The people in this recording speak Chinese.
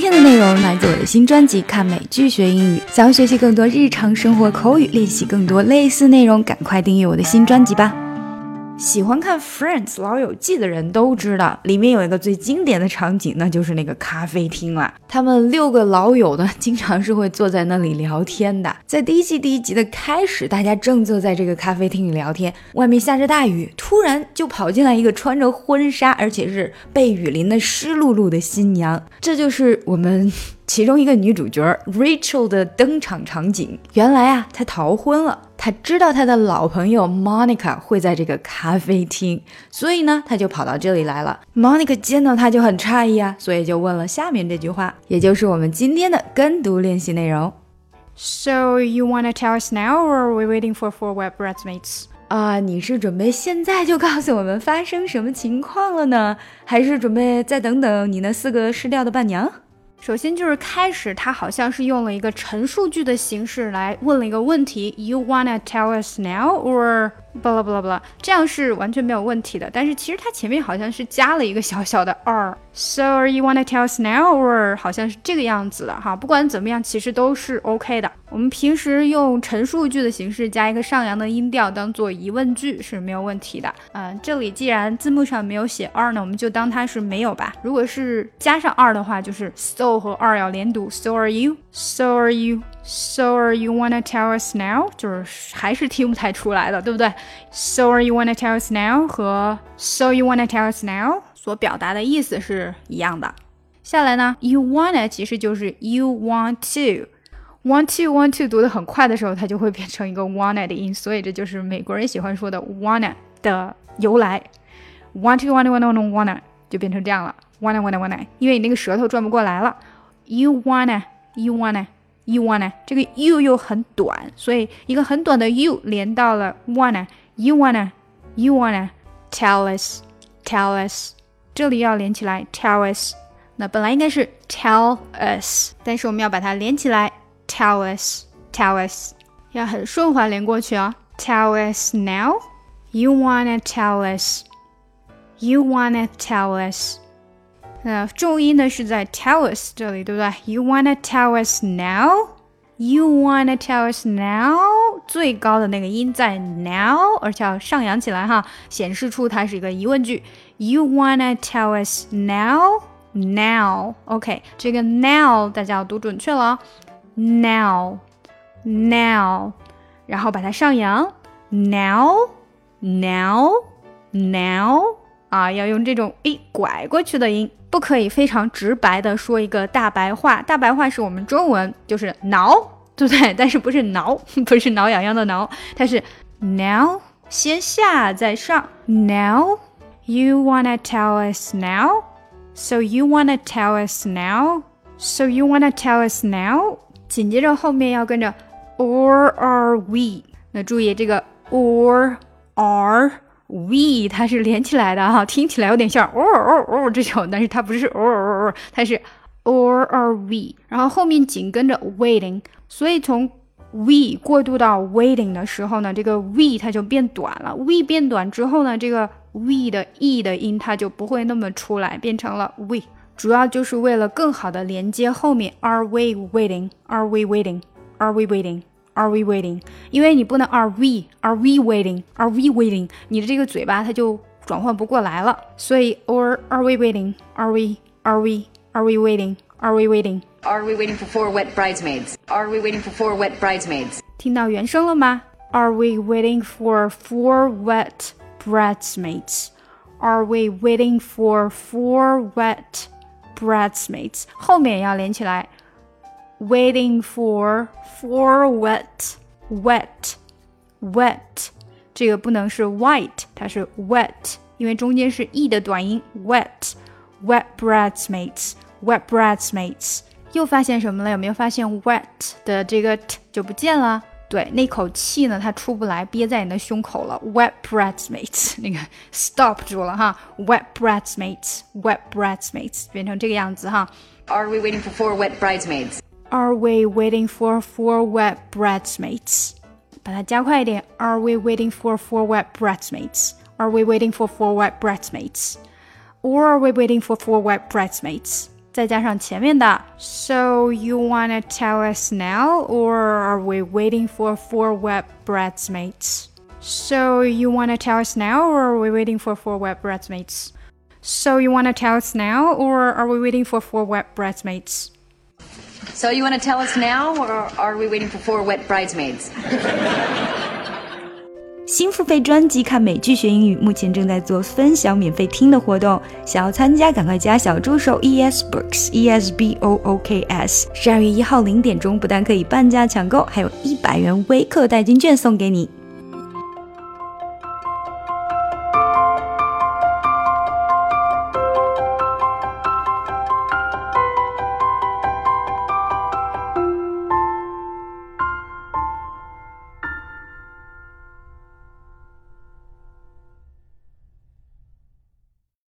今天的内容来自我的新专辑《看美剧学英语》，想要学习更多日常生活口语，练习更多类似内容，赶快订阅我的新专辑吧。喜欢看《Friends》老友记的人都知道，里面有一个最经典的场景，那就是那个咖啡厅了。他们六个老友呢，经常是会坐在那里聊天的。在第一季第一集的开始，大家正坐在这个咖啡厅里聊天，外面下着大雨，突然就跑进来一个穿着婚纱，而且是被雨淋得湿漉漉的新娘，这就是我们。其中一个女主角 Rachel 的登场场景，原来啊，她逃婚了。她知道他的老朋友 Monica 会在这个咖啡厅，所以呢，他就跑到这里来了。Monica 见到他就很诧异啊，所以就问了下面这句话，也就是我们今天的跟读练习内容。So you wanna tell us now, or are we waiting for four wet bridesmaids? 啊，你是准备现在就告诉我们发生什么情况了呢，还是准备再等等你那四个失掉的伴娘？首先就是开始，他好像是用了一个陈述句的形式来问了一个问题：You wanna tell us now or blah blah blah 这样是完全没有问题的。但是其实他前面好像是加了一个小小的 R，so you wanna tell us now or 好像是这个样子的哈。不管怎么样，其实都是 OK 的。我们平时用陈述句的形式加一个上扬的音调当做疑问句是没有问题的。嗯，这里既然字幕上没有写 R 呢，我们就当它是没有吧。如果是加上 R 的话，就是 so 和 are 要连读。So are you? So are you? So are you wanna tell us now？就是还是听不太出来的，对不对？So are you wanna tell us now 和 So you wanna tell us now 所表达的意思是一样的。下来呢，you wanna 其实就是 you want to。want to want to 读的很快的时候，它就会变成一个 wanna 的音，所以这就是美国人喜欢说的 wanna 的由来。want to wanna wanna wanna wanna 就变成这样了，wanna wanna wanna，因为你那个舌头转不过来了。You wanna you wanna you wanna 这个 you 又很短，所以一个很短的 you 连到了 wanna you wanna you wanna tell us tell us 这里要连起来 tell us。那本来应该是 tell us，但是我们要把它连起来。Tell us, tell us，要很顺滑连过去啊。Tell us now. You wanna tell us. You wanna tell us. 那重音呢是在 tell us 这里，对不对？You wanna tell us now. You wanna tell us now. 最高的那个音在 now，而且要上扬起来哈，显示出它是一个疑问句。You wanna tell us now? Now. OK，这个 now 大家要读准确了。now now，然后把它上扬，now now now 啊，要用这种诶拐过去的音，不可以非常直白的说一个大白话。大白话是我们中文就是挠，对不对？但是不是挠，不是挠痒痒的挠，它是 now 先下再上。Now you wanna tell us now? So you wanna tell us now? So you wanna tell us now? 紧接着后面要跟着 or are we？那注意这个 or are we，它是连起来的哈，听起来有点像 or or or 这种，但是它不是 or or or，它是 or are we，然后后面紧跟着 waiting，所以从 we 过渡到 waiting 的时候呢，这个 we 它就变短了。we 变短之后呢，这个 we 的 e 的音它就不会那么出来，变成了 we。主要就是为了更好的连接后面，Are we waiting? Are we waiting? Are we waiting? Are we waiting? 因为你不能 Are we? Are we waiting? Are we waiting? 你的这个嘴巴它就转换不过来了，所以 Or are we waiting? Are we? Are we? Are we waiting? Are we waiting? Are we waiting for four wet bridesmaids? Are we waiting for four wet bridesmaids? 听到原声了吗？Are we waiting for four wet bridesmaids? Are we waiting for four wet bridesmaids 后面也要连起来 ，waiting for for wet wet wet，这个不能是 white，它是 wet，因为中间是 e 的短音 wet wet bridesmaids wet bridesmaids。又发现什么了？有没有发现 wet 的这个 t 就不见了？对，那口气呢，它出不来，憋在你的胸口了。Wet bridesmaids，那个 stop 住了哈。Wet bridesmaids，wet bridesmaids 变成这个样子哈。Are we waiting for four wet bridesmaids? Are we waiting for four wet bridesmaids? 把它加快一点。Are we waiting for four wet bridesmaids? Are we waiting for four wet bridesmaids? Or are we waiting for four wet bridesmaids? 再加上前面的 So you wanna tell us now, or are we waiting for four wet bridesmaids? So you wanna tell us now, or are we waiting for four wet bridesmaids? So you wanna tell us now, or are we waiting for four wet bridesmaids? So you want to tell us now, or are we waiting for four wet bridesmaids? 新付费专辑看美剧学英语，目前正在做分享免费听的活动，想要参加赶快加小助手 E S Books E S B O O K S。十二月一号零点钟，不但可以半价抢购，还有一百元微课代金券送给你。